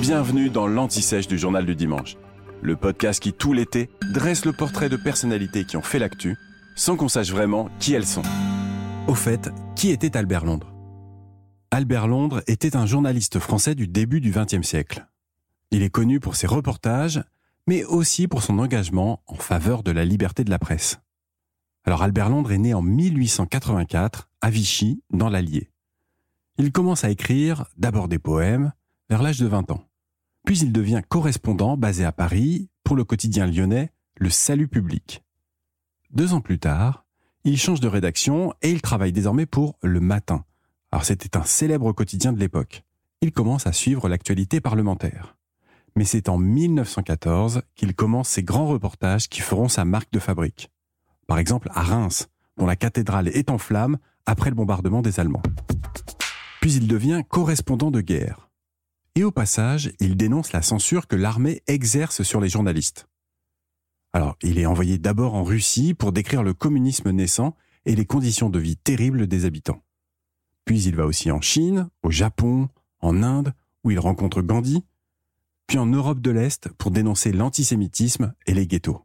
Bienvenue dans l'Anti-Sèche du Journal du Dimanche, le podcast qui, tout l'été, dresse le portrait de personnalités qui ont fait l'actu, sans qu'on sache vraiment qui elles sont. Au fait, qui était Albert Londres? Albert Londres était un journaliste français du début du XXe siècle. Il est connu pour ses reportages, mais aussi pour son engagement en faveur de la liberté de la presse. Alors Albert Londres est né en 1884 à Vichy, dans l'Allier. Il commence à écrire d'abord des poèmes vers l'âge de 20 ans. Puis il devient correspondant basé à Paris pour le quotidien lyonnais Le Salut public. Deux ans plus tard, il change de rédaction et il travaille désormais pour Le Matin. Alors c'était un célèbre quotidien de l'époque. Il commence à suivre l'actualité parlementaire. Mais c'est en 1914 qu'il commence ses grands reportages qui feront sa marque de fabrique. Par exemple à Reims, dont la cathédrale est en flammes après le bombardement des Allemands. Puis il devient correspondant de guerre. Et au passage, il dénonce la censure que l'armée exerce sur les journalistes. Alors, il est envoyé d'abord en Russie pour décrire le communisme naissant et les conditions de vie terribles des habitants. Puis il va aussi en Chine, au Japon, en Inde, où il rencontre Gandhi, puis en Europe de l'Est pour dénoncer l'antisémitisme et les ghettos.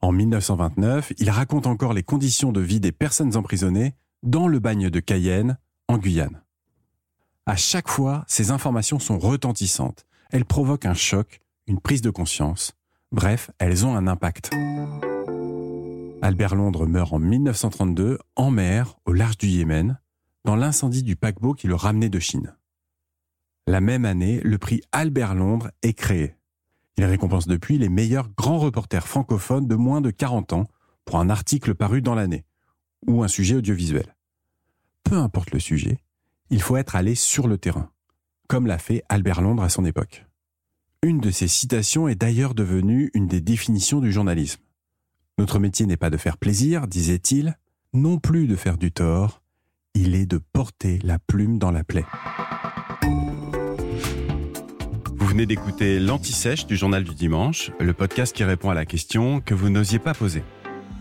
En 1929, il raconte encore les conditions de vie des personnes emprisonnées dans le bagne de Cayenne, en Guyane. À chaque fois, ces informations sont retentissantes. Elles provoquent un choc, une prise de conscience. Bref, elles ont un impact. Albert Londres meurt en 1932 en mer, au large du Yémen, dans l'incendie du paquebot qui le ramenait de Chine. La même année, le prix Albert Londres est créé. Il récompense depuis les meilleurs grands reporters francophones de moins de 40 ans pour un article paru dans l'année ou un sujet audiovisuel. Peu importe le sujet, il faut être allé sur le terrain, comme l'a fait Albert Londres à son époque. Une de ses citations est d'ailleurs devenue une des définitions du journalisme. Notre métier n'est pas de faire plaisir, disait-il, non plus de faire du tort, il est de porter la plume dans la plaie. Vous venez d'écouter l'Anti-Sèche du Journal du Dimanche, le podcast qui répond à la question que vous n'osiez pas poser.